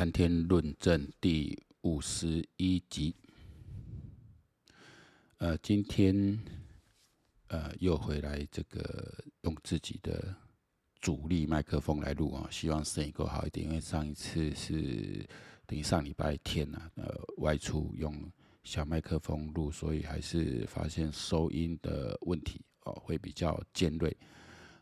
谈天论证第五十一集。呃，今天呃又回来这个用自己的主力麦克风来录啊，希望声音够好一点。因为上一次是等于上礼拜天呐、啊，呃外出用小麦克风录，所以还是发现收音的问题哦，会比较尖锐。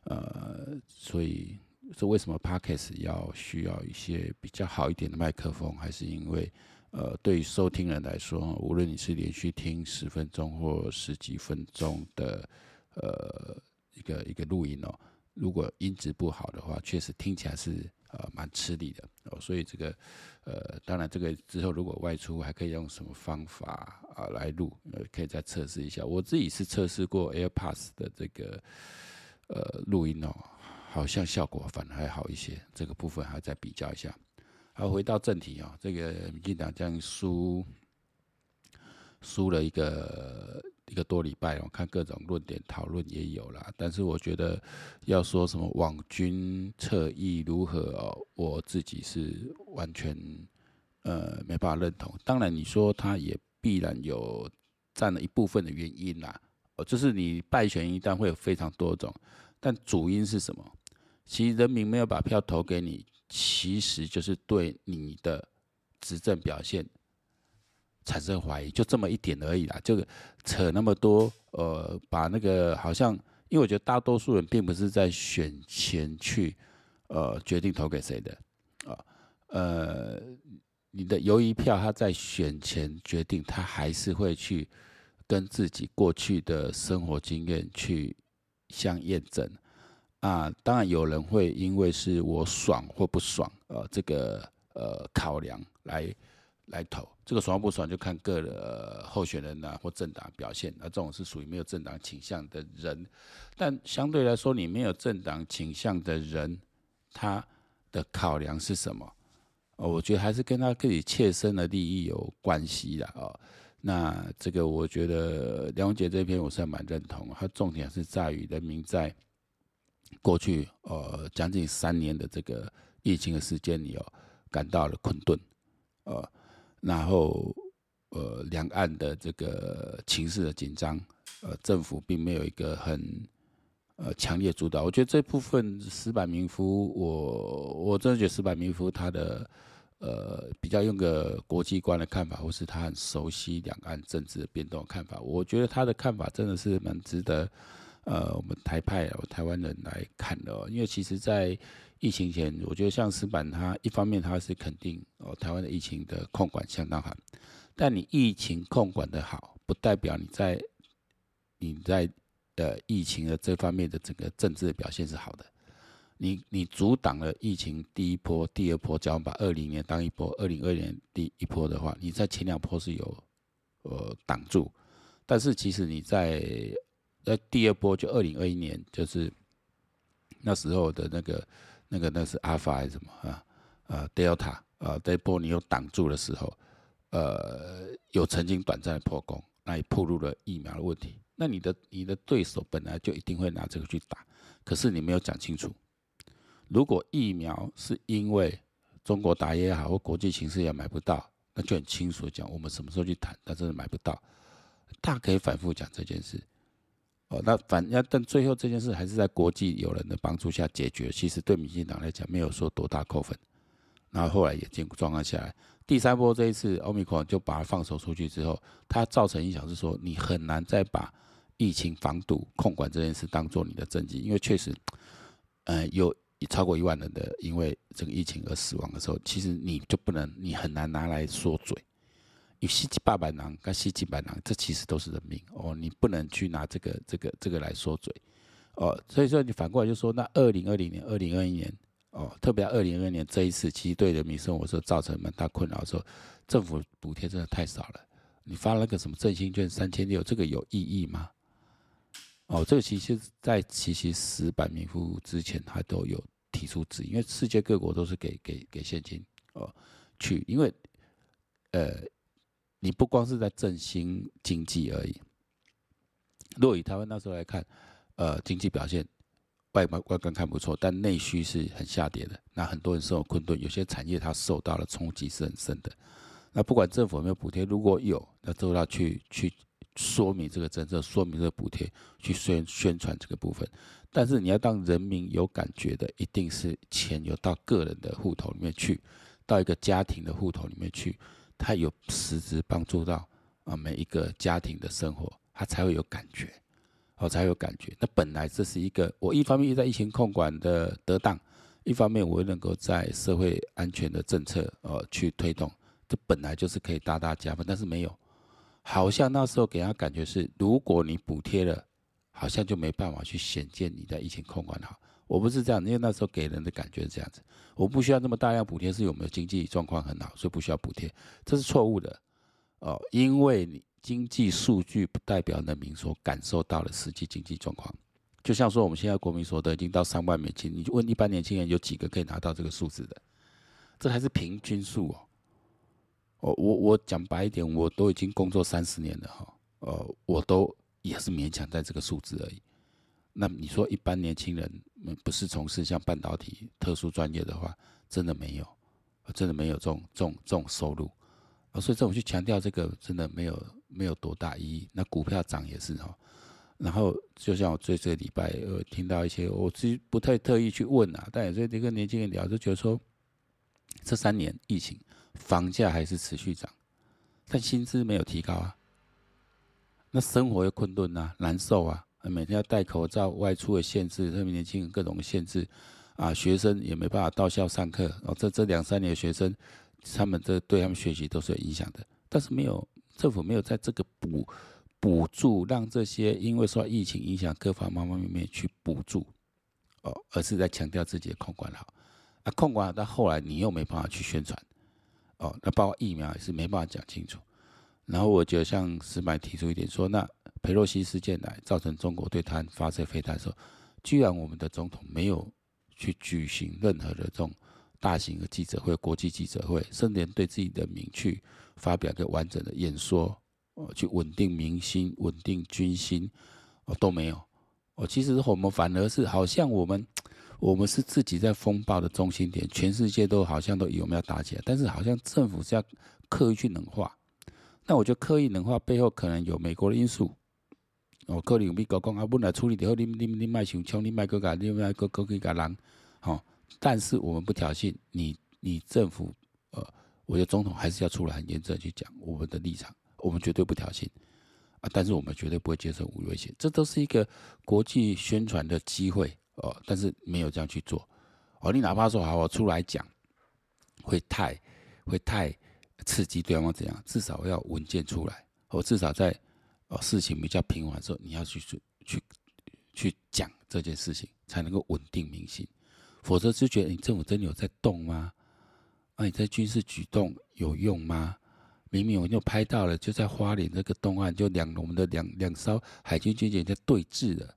呃，所以。是为什么 Podcast 要需要一些比较好一点的麦克风？还是因为，呃，对于收听人来说，无论你是连续听十分钟或十几分钟的，呃，一个一个录音哦，如果音质不好的话，确实听起来是呃蛮吃力的哦。所以这个，呃，当然这个之后如果外出还可以用什么方法啊来录，呃，可以再测试一下。我自己是测试过 AirPods 的这个，呃，录音哦。好像效果反而还好一些，这个部分还要再比较一下。好，回到正题啊，这个民进党这样输输了一个一个多礼拜，我看各种论点讨论也有啦。但是我觉得要说什么网军侧翼如何哦，我自己是完全呃没办法认同。当然你说他也必然有占了一部分的原因啦，哦，就是你败选一旦会有非常多种，但主因是什么？其实人民没有把票投给你，其实就是对你的执政表现产生怀疑，就这么一点而已啦。就扯那么多，呃，把那个好像，因为我觉得大多数人并不是在选前去，呃，决定投给谁的，啊，呃，你的游移票他在选前决定，他还是会去跟自己过去的生活经验去相验证。啊，当然有人会因为是我爽或不爽，呃，这个呃考量来来投，这个爽不爽就看个人、呃、候选人、啊、或政党表现，那这种是属于没有政党倾向的人，但相对来说，你没有政党倾向的人，他的考量是什么？哦、我觉得还是跟他自己切身的利益有关系的哦。那这个我觉得梁文杰这篇我是还蛮认同，他重点是在于人民在。过去呃将近三年的这个疫情的时间里哦，感到了困顿，呃，然后呃两岸的这个情势的紧张，呃政府并没有一个很呃强烈主导。我觉得这部分石板明夫，我我真的觉得石板明夫他的呃比较用个国际观的看法，或是他很熟悉两岸政治的变动看法，我觉得他的看法真的是蛮值得。呃，我们台派哦台湾人来看的，因为其实，在疫情前，我觉得像石板他一方面他是肯定哦，台湾的疫情的控管相当好，但你疫情控管的好，不代表你在你在呃疫情的这方面的整个政治的表现是好的。你你阻挡了疫情第一波、第二波，假如把二零年当一波，二零二零年第一波的话，你在前两波是有呃挡住，但是其实你在那第二波就二零二一年，就是那时候的那个、那个、那是阿尔法还是什么啊？呃，Delta 啊，这波你有挡住的时候，呃，有曾经短暂的破功，那也暴露了疫苗的问题。那你的你的对手本来就一定会拿这个去打，可是你没有讲清楚。如果疫苗是因为中国打也好，或国际形势也买不到，那就很清楚讲，我们什么时候去谈？但真的买不到，大可以反复讲这件事。哦，那反要但最后这件事还是在国际友人的帮助下解决。其实对民进党来讲没有说多大扣分，然后后来也进状况下来。第三波这一次奥密克戎就把它放手出去之后，它造成影响是说你很难再把疫情防堵控管这件事当做你的政绩，因为确实，呃，有超过一万人的因为这个疫情而死亡的时候，其实你就不能，你很难拿来说嘴。有十几八百人跟十几百人，这其实都是人命哦，你不能去拿这个、这个、这个来说嘴哦。所以说，你反过来就说，那二零二零年、二零二一年哦，特别二零二一年这一次，其实对人民生活是造成蛮大困扰的时候，政府补贴真的太少了。你发了个什么振兴券三千六，这个有意义吗？哦，这个其实，在其实矢板明夫之前，他都有提出质疑，因为世界各国都是给给给现金哦去，因为呃。你不光是在振兴经济而已。若以台湾那时候来看，呃，经济表现，外外外观看不错，但内需是很下跌的。那很多人生活困顿，有些产业它受到了冲击是很深的。那不管政府有没有补贴，如果有，那都要去去说明这个政策，说明这个补贴，去宣宣传这个部分。但是你要让人民有感觉的，一定是钱有到个人的户头里面去，到一个家庭的户头里面去，他有实质帮助到啊每一个家庭的生活，他才会有感觉。哦才有感觉。那本来这是一个，我一方面在疫情控管的得当，一方面我又能够在社会安全的政策呃去推动，这本来就是可以大大加分。但是没有，好像那时候给人家感觉是，如果你补贴了，好像就没办法去显见你在疫情控管好。我不是这样，因为那时候给人的感觉是这样子，我不需要那么大量补贴，是有没有经济状况很好，所以不需要补贴，这是错误的哦，因为你。经济数据不代表人民所感受到的实际经济状况，就像说我们现在国民所得已经到三万美金，你就问一般年轻人有几个可以拿到这个数字的？这还是平均数哦。我我我讲白一点，我都已经工作三十年了哈，呃，我都也是勉强在这个数字而已。那你说一般年轻人不是从事像半导体特殊专业的话，真的没有，真的没有这种这种这种收入啊，所以这种去强调这个真的没有。没有多大意义，那股票涨也是哈。然后就像我这这个礼拜呃听到一些，我其实不太特意去问啊，但也是跟年轻人聊，就觉得说，这三年疫情，房价还是持续涨，但薪资没有提高啊。那生活又困顿啊，难受啊，每天要戴口罩，外出的限制，特别年轻人各种限制啊，学生也没办法到校上课。哦，这这两三年学生，他们这对他们学习都是有影响的，但是没有。政府没有在这个补补助，让这些因为受疫情影响各方方面面去补助，哦，而是在强调自己的控管好，啊，控管好，到后来你又没办法去宣传，哦，那包括疫苗也是没办法讲清楚。然后我觉得像石板提出一点说，那裴洛西事件来造成中国对台湾发射飞弹的时候，居然我们的总统没有去举行任何的这种。大型的记者会、国际记者会，甚至连对自己的名去发表一个完整的演说，哦，去稳定民心、稳定军心，哦，都没有。哦，其实我们反而是好像我们，我们是自己在风暴的中心点，全世界都好像都以为我们要打起来，但是好像政府是要刻意去冷化。那我觉得刻意冷化背后可能有美国的因素。哦，可能有美国讲啊，本来处理的好，你你你卖想抢，你卖个个，你卖个个去个人，哦。但是我们不挑衅你，你政府，呃，我觉得总统还是要出来很严正去讲我们的立场，我们绝对不挑衅啊，但是我们绝对不会接受武力威胁，这都是一个国际宣传的机会哦，但是没有这样去做哦，你哪怕说好，我出来讲，会太会太刺激对方怎样，至少要文件出来，哦至少在哦事情比较平缓的时候，你要去去去去讲这件事情，才能够稳定民心。否则就觉得你政府真的有在动吗？啊，你在军事举动有用吗？明明我就拍到了，就在花莲这个东岸，就两我们的两两艘海军军舰在对峙的，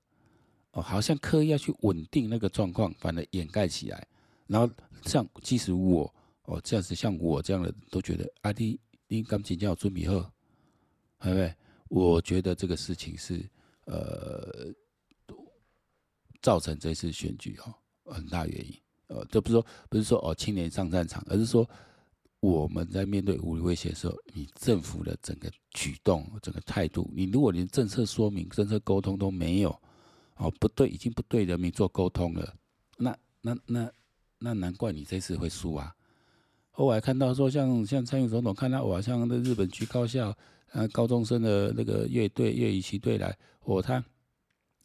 哦，好像刻意要去稳定那个状况，反而掩盖起来。然后像即使我哦这样子，像我这样的都觉得啊，你你感情叫准备好，对不对？我觉得这个事情是呃造成这次选举哈。很大原因，呃，这不是说不是说哦，青年上战场，而是说我们在面对武力威胁的时候，你政府的整个举动、整个态度，你如果连政策说明、政策沟通都没有，哦，不对，已经不对人民做沟通了，那那那那难怪你这次会输啊！后来看到说像，像像蔡英总统看到我像那日本去高校，呃，高中生的那个乐队、乐仪旗队来，我他，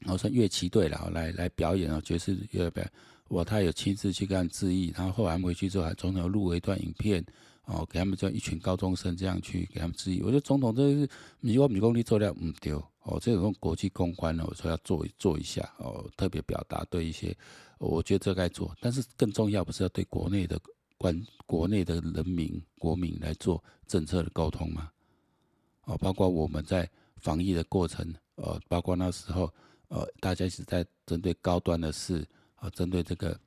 我说乐旗队了，来来表演啊，爵士乐表演。我他有亲自去跟他们致意，然后后来回去之后，还总统录了一段影片，哦，给他们这样一群高中生这样去给他们致意。我觉得总统这是你我们公力做的唔丢哦，这种国际公关呢，我说要做做一下哦，特别表达对一些，我觉得这该做，但是更重要不是要对国内的官、国内的人民、国民来做政策的沟通吗？哦，包括我们在防疫的过程，呃，包括那时候，呃，大家一直在针对高端的事。啊，针对这个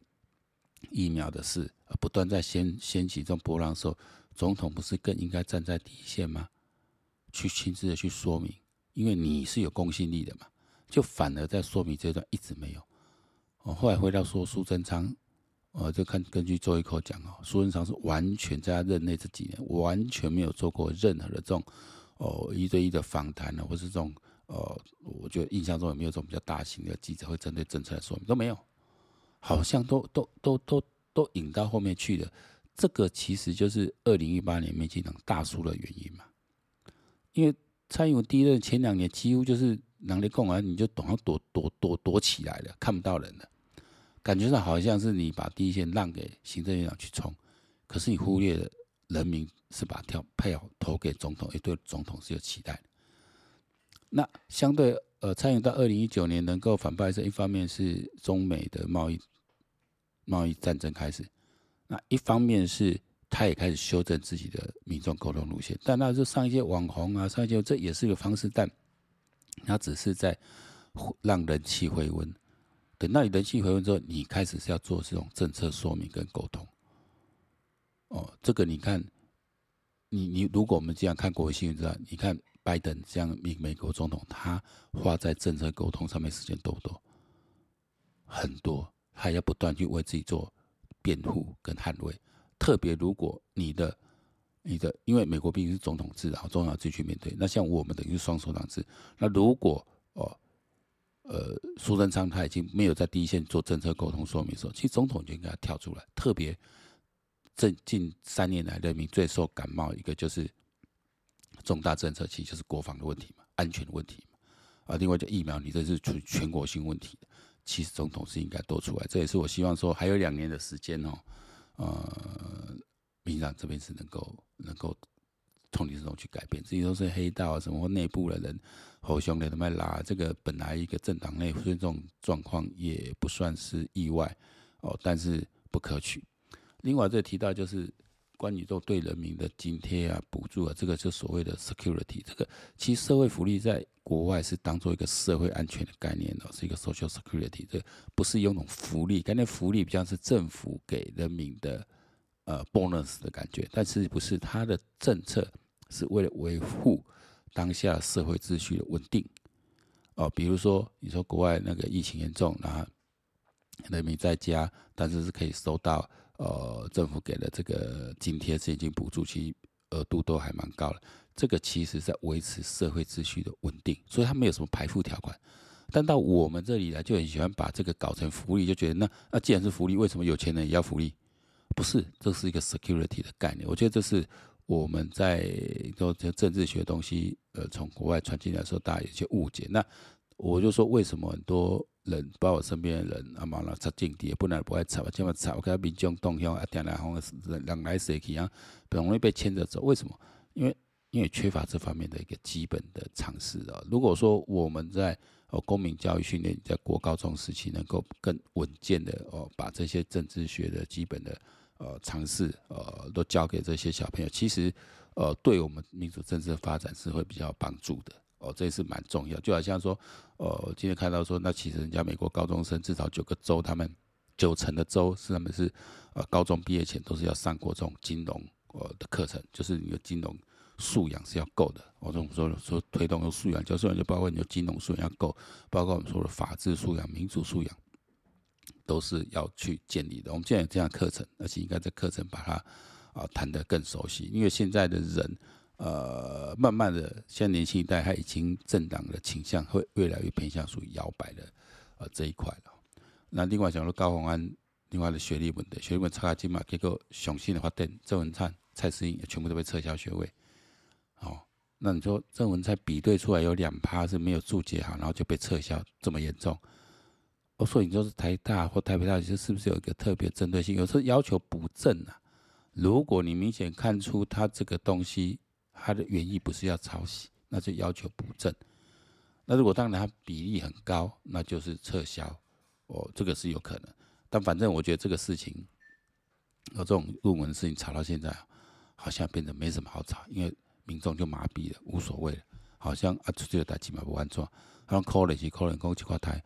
疫苗的事，呃不断在掀掀起这种波浪的时候，总统不是更应该站在第一线吗？去亲自的去说明，因为你是有公信力的嘛，就反而在说明这段一直没有。哦，后来回到说苏贞昌，呃，就看根据周一口讲哦，苏贞昌是完全在他任内这几年完全没有做过任何的这种哦一对一的访谈呢，或是这种呃，我觉得印象中有没有这种比较大型的记者会针对政策来说明？都没有，好像都都都都都引到后面去了。这个其实就是二零一八年民进党大输的原因嘛，因为蔡英文第一任前两年几乎就是能力共完，你就懂要躲躲躲躲起来了，看不到人了，感觉上好像是你把第一线让给行政院长去冲，可是你忽略了人民是把票票投给总统，也对总统是有期待。那相对呃，蔡英文到二零一九年能够反败为胜，一方面是中美的贸易贸易战争开始。那一方面是他也开始修正自己的民众沟通路线，但那就上一些网红啊，上一些这也是一个方式，但他只是在让人气回温。等到你人气回温之后，你开始是要做这种政策说明跟沟通。哦，这个你看，你你如果我们这样看国会新闻，知道你看拜登这样美美国总统，他花在政策沟通上面时间多不多？很多，他要不断去为自己做。辩护跟捍卫，特别如果你的、你的，因为美国毕竟是总统制，然后总统自己去面对。那像我们等于是双首长制。那如果哦，呃，苏贞昌他已经没有在第一线做政策沟通说明的时候，其实总统就应该跳出来。特别这近三年来，人民最受感冒一个就是重大政策，其实就是国防的问题嘛，安全的问题嘛。啊，另外就疫苗，你这是全全国性问题。其实总统是应该多出来，这也是我希望说还有两年的时间哦，呃，民进党这边是能够能够从你这种去改变，至于都是黑道啊什么内部的人，侯兄弟他们拉这个本来一个政党内出现这种状况也不算是意外哦，但是不可取。另外这提到就是。关于都对人民的津贴啊、补助啊，这个就所谓的 security，这个其实社会福利在国外是当做一个社会安全的概念的，是一个 social security，这不是用那种福利，感觉福利比较是政府给人民的呃 bonus 的感觉，但是不是它的政策是为了维护当下社会秩序的稳定哦，比如说你说国外那个疫情严重，然后人民在家，但是是可以收到。呃，政府给的这个津贴、现金补助，其额度都还蛮高的。这个其实在维持社会秩序的稳定，所以它没有什么排富条款。但到我们这里来，就很喜欢把这个搞成福利，就觉得那那既然是福利，为什么有钱人也要福利？不是，这是一个 security 的概念。我觉得这是我们在做政治学东西，呃，从国外传进来的时候，大家有些误解。那我就说，为什么很多？人包括身边的人，啊嘛啦，插政治也不能不爱插，这么插，我看民众动向啊，点来红人人来谁去啊，很容易被牵着走。为什么？因为因为缺乏这方面的一个基本的常识啊。如果说我们在哦公民教育训练，在国高中时期能够更稳健的哦，把这些政治学的基本的呃常识呃都教给这些小朋友，其实呃对我们民主政治的发展是会比较有帮助的。哦，这也是蛮重要，就好像说，呃，今天看到说，那其实人家美国高中生至少九个州，他们九成的州是他们是，呃，高中毕业前都是要上过这种金融呃的课程，就是你的金融素养是要够的。我这么说说推动的素养，就素养就包括你的金融素养要够，包括我们说的法治素养、民主素养，都是要去建立的。我们现在有这样课程，而且应该在课程把它啊谈得更熟悉，因为现在的人。呃，慢慢的，现在年轻一代他已经政党的倾向会越来越偏向属于摇摆的呃这一块了。那另外讲到高虹安，另外的学历问题，学历问题差金嘛，结果雄性的发电郑文灿、蔡适应也全部都被撤销学位。哦，那你说郑文灿比对出来有两趴是没有注解好，然后就被撤销，这么严重？我说你说是台大或台北大学是不是有一个特别针对性？有时候要求补正啊，如果你明显看出他这个东西。他的原意不是要抄袭，那就要求补正。那如果当然他比例很高，那就是撤销。哦，这个是有可能。但反正我觉得这个事情，有这种论文的事情炒到现在，好像变得没什么好炒，因为民众就麻痹了，无所谓了。好像啊，出去的代志嘛不安怎，好像可能是可能讲几块台，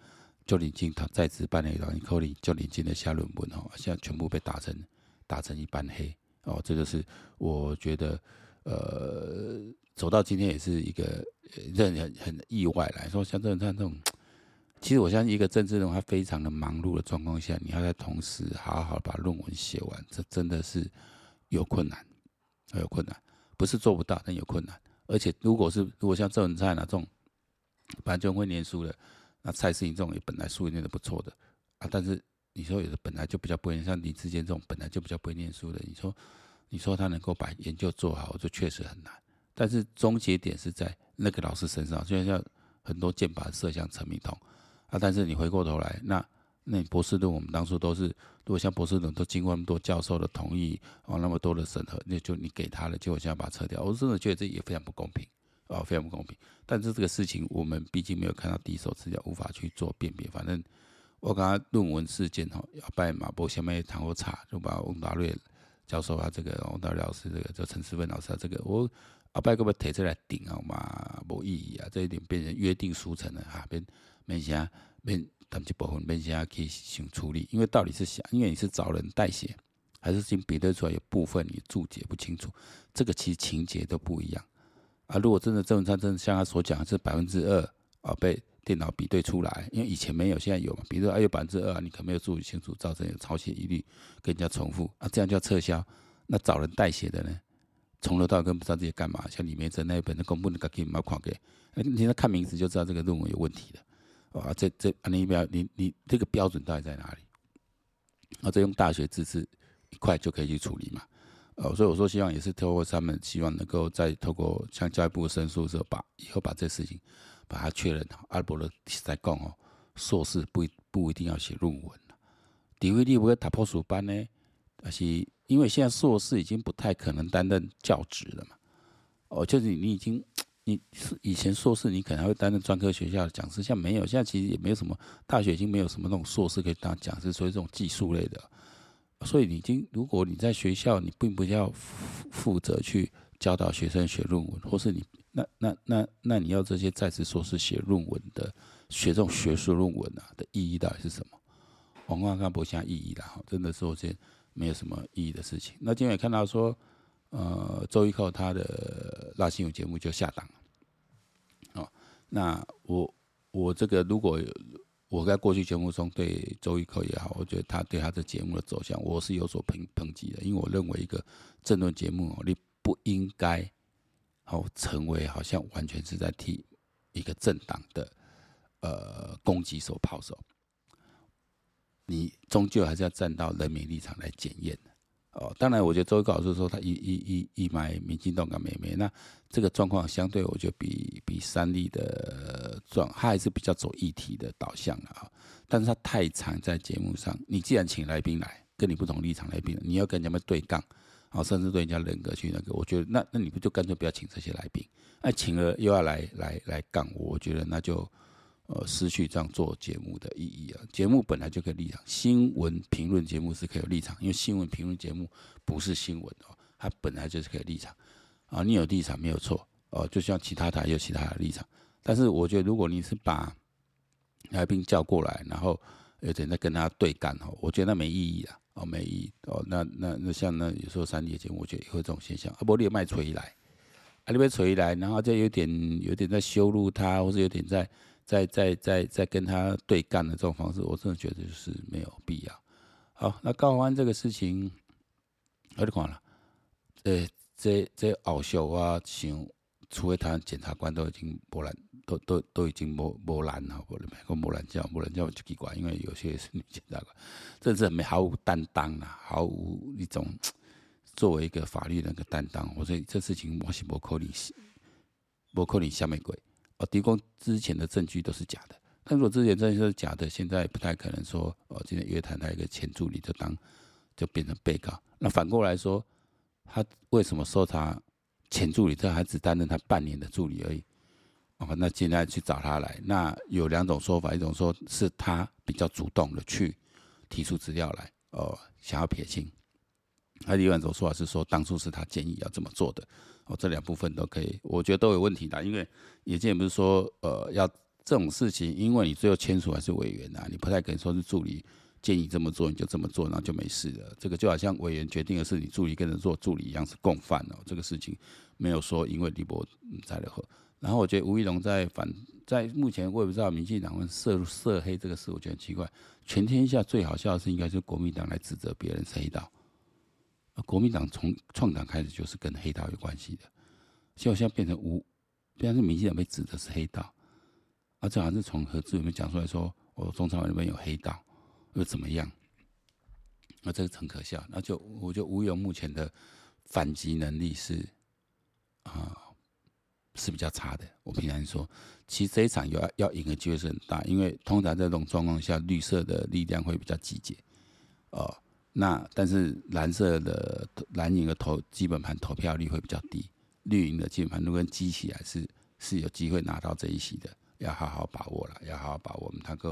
就临近他在职班的老人可能就临近的下论文哦，现在全部被打成打成一半黑哦，这就是我觉得。呃，走到今天也是一个让人很意外来说，像这种像这种其实我相信一个政治人他非常的忙碌的状况下，你要在同时好好把论文写完，这真的是有困难，有困难，不是做不到，但有困难。而且如果是如果像郑文灿啊这种本来就会念书的，那蔡适应这种也本来书念得不错的啊，但是你说有的本来就比较不会，像林志坚这种本来就比较不会念书的，你说你说他能够把研究做好，就确实很难。但是终结点是在那个老师身上，就像很多箭靶射向陈明通。啊！但是你回过头来，那那博士论我们当初都是，如果像博士论都经过那么多教授的同意，哦，那么多的审核，那就你给他了，结果现在把它撤掉，我真的觉得这也非常不公平，啊，非常不公平。但是这个事情我们毕竟没有看到第一手资料，无法去做辨别。反正我刚刚论文事件哈，要拜马博下面谈过茶，就把翁达瑞教授啊，这个翁达瑞老师，这个叫陈思芬老师啊，这个我阿拜个不提出来顶啊嘛，没意义啊，这一点变成约定俗成了哈，变。变啥，没他们这部分没啥可以想处理，因为到底是想，因为你是找人代写，还是经比对出来有部分你注解不清楚，这个其实情节都不一样啊。如果真的郑文灿真的像他所讲的是百分之二啊被电脑比对出来，因为以前没有，现在有嘛？比如说还有百分之二，你可没有注意清楚，造成有抄袭疑虑，跟人家重复啊，这样就要撤销。那找人代写的呢，从头到尾根本不知道这些干嘛。像李梅珍那一本的公布的，赶紧把它给，你现在看名字就知道这个论文有问题的。啊，这这啊，你标你你这个标准到底在哪里？啊，这用大学自治一块就可以去处理嘛？呃，所以我说希望也是透过他们，希望能够再透过向教育部申诉的时候，把以后把这事情把它确认好。阿伯的在讲哦，硕士不不一定要写论文了，底位你不会打破书班呢？但是因为现在硕士已经不太可能担任教职了嘛？哦，就是你已经。你是以前硕士，你可能会担任专科学校的讲师，现在没有，现在其实也没有什么大学已经没有什么那种硕士可以当讲师，所以这种技术类的，所以你已经如果你在学校，你并不要负责去教导学生写论文，或是你那那那那你要这些在职硕士写论文的写这种学术论文啊的意义到底是什么？我刚刚不像意义了，真的是我觉得没有什么意义的事情。那今天也看到说。呃，周一扣他的拉新闻节目就下档了。哦，那我我这个如果我在过去节目中对周一扣也好，我觉得他对他的节目的走向，我是有所抨抨击的，因为我认为一个政论节目，你不应该哦成为好像完全是在替一个政党的呃攻击手炮手，你终究还是要站到人民立场来检验的。哦，当然，我觉得周一蔻老师说他一一一一买民进党跟美眉，那这个状况相对，我觉得比比三立的状，他还是比较走议题的导向啊。但是他太常在节目上，你既然请来宾来，跟你不同立场来宾，你要跟人家对杠，啊，甚至对人家人格去那个，我觉得那那你不就干脆不要请这些来宾？那请了又要来来来杠我，我觉得那就。呃，失去这样做节目的意义啊！节目本来就可以立场，新闻评论节目是可以有立场，因为新闻评论节目不是新闻哦，它本来就是可以立场啊。你有立场没有错哦，就像其他台有其他的立场。但是我觉得，如果你是把来宾叫过来，然后有点在跟他对干哦，我觉得那没意义啊，哦，没意义哦。那那那像那有时候三立节，我觉得也会这种现象。阿波利麦锤来，啊，你被锤来，然后就有点有点在羞辱他，或是有点在。在在在在跟他对干的这种方式，我真的觉得就是没有必要。好，那高虹安这个事情，我就讲了，呃，这这奥秀啊，像除非他检察官都已经波澜，都都都已经波波澜了，波澜没个波澜叫波澜叫就奇怪，因为有些是女检察官，真是没毫无担当啊，毫无一种作为一个法律的一个担当。我说这事情我是不可能，不可能下面鬼。我，提供之前的证据都是假的。但如果之前证据是假的，现在不太可能说哦，今天约谈他一个前助理就当就变成被告。那反过来说，他为什么说他前助理，这还只担任他半年的助理而已？那现在去找他来，那有两种说法，一种说是他比较主动的去提出资料来，哦，想要撇清；还有另外一种说法是说，当初是他建议要这么做的。哦，这两部分都可以，我觉得都有问题的，因为也见不是说，呃，要这种事情，因为你最后签署还是委员呐，你不太可能说是助理建议这么做，你就这么做，然后就没事了。这个就好像委员决定的是你助理跟着做助理一样，是共犯哦。这个事情没有说因为李博在了后，然后我觉得吴怡龙在反在目前我也不知道民进党会涉涉黑这个事，我觉得很奇怪。全天下最好笑的是应该是国民党来指责别人是黑道，国民党从创党开始就是跟黑道有关系的，结果现在变成吴，变成民进党被指责是黑道。啊，这好像是从何志里面讲出来说，我中常委里面有黑道，又怎么样？那这个很可笑。那就我觉得吴勇目前的反击能力是啊、是比较差的。我平常说，其实这一场有要要赢的机会是很大，因为通常这种状况下，绿色的力量会比较集结。哦、那但是蓝色的蓝营的投基本盘投票率会比较低，绿营的基本盘如果积起来是是有机会拿到这一席的。要好好把握了，要好好把握。我们能够，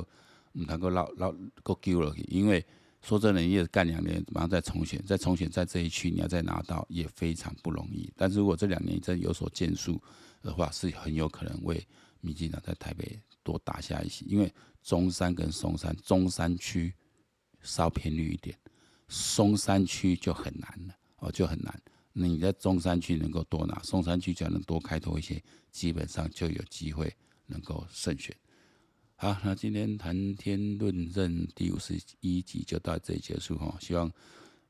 我们能够捞捞够丢了，因为说真的，你也干两年，马上再重选，再重选，在这一区你要再拿到也非常不容易。但是如果这两年真有所建树的话，是很有可能为民进党在台北多打下一些。因为中山跟松山，中山区稍偏绿一点，松山区就很难了，哦，就很难。那你在中山区能够多拿，松山区只要能多开拓一些，基本上就有机会。能够胜选，好，那今天谈天论政第五十一集就到这里结束哈。希望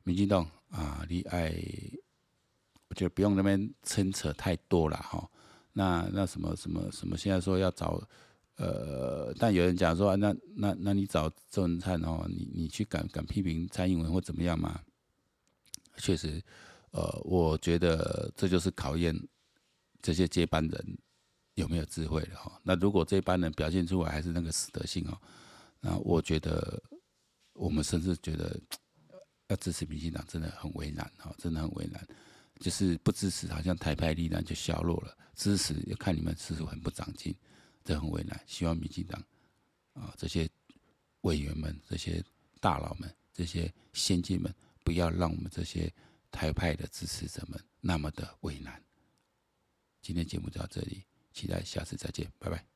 民进党啊，你爱，我觉得不用那边牵扯太多了哈。那那什么什么什么，现在说要找呃，但有人讲说，那那那你找郑文灿哦，你你去敢敢批评蔡英文或怎么样吗？确实，呃，我觉得这就是考验这些接班人。有没有智慧的哈？那如果这班人表现出来还是那个死德性哦，那我觉得我们甚至觉得 要支持民进党真的很为难哈，真的很为难。就是不支持，好像台派力量就削弱了；支持，要看你们是否很不长进，这很为难。希望民进党啊，这些委员们、这些大佬们、这些先进们，不要让我们这些台派的支持者们那么的为难。今天节目就到这里。期待下次再见，拜拜。